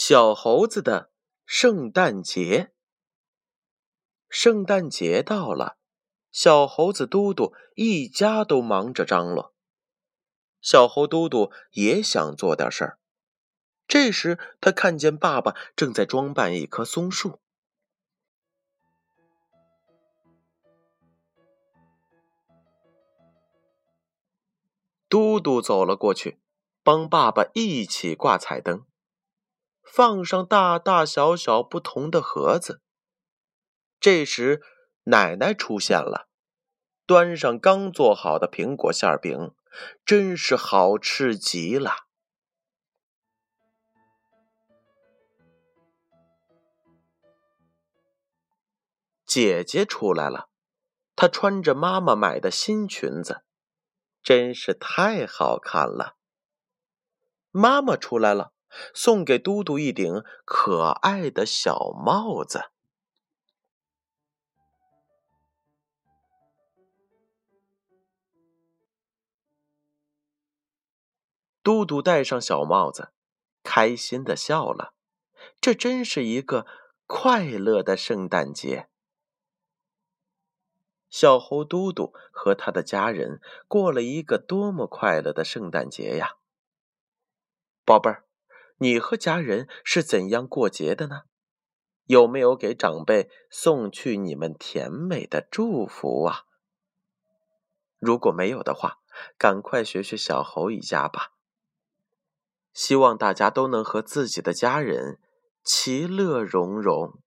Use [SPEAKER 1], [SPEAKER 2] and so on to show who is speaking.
[SPEAKER 1] 小猴子的圣诞节，圣诞节到了，小猴子嘟嘟一家都忙着张罗。小猴嘟嘟也想做点事儿，这时他看见爸爸正在装扮一棵松树。嘟嘟走了过去，帮爸爸一起挂彩灯。放上大大小小不同的盒子。这时，奶奶出现了，端上刚做好的苹果馅饼，真是好吃极了。姐姐出来了，她穿着妈妈买的新裙子，真是太好看了。妈妈出来了。送给嘟嘟一顶可爱的小帽子。嘟嘟戴上小帽子，开心的笑了。这真是一个快乐的圣诞节。小猴嘟嘟和他的家人过了一个多么快乐的圣诞节呀，宝贝儿。你和家人是怎样过节的呢？有没有给长辈送去你们甜美的祝福啊？如果没有的话，赶快学学小猴一家吧。希望大家都能和自己的家人其乐融融。